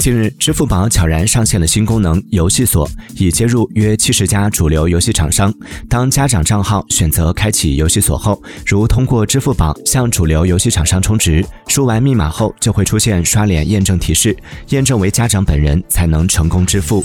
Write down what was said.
近日支付宝悄然上线了新功能游戏锁已接入约七十家主流游戏厂商。当家长账号选择开启游戏锁后如通过支付宝向主流游戏厂商充值输完密码后就会出现刷脸验证提示验证为家长本人才能成功支付。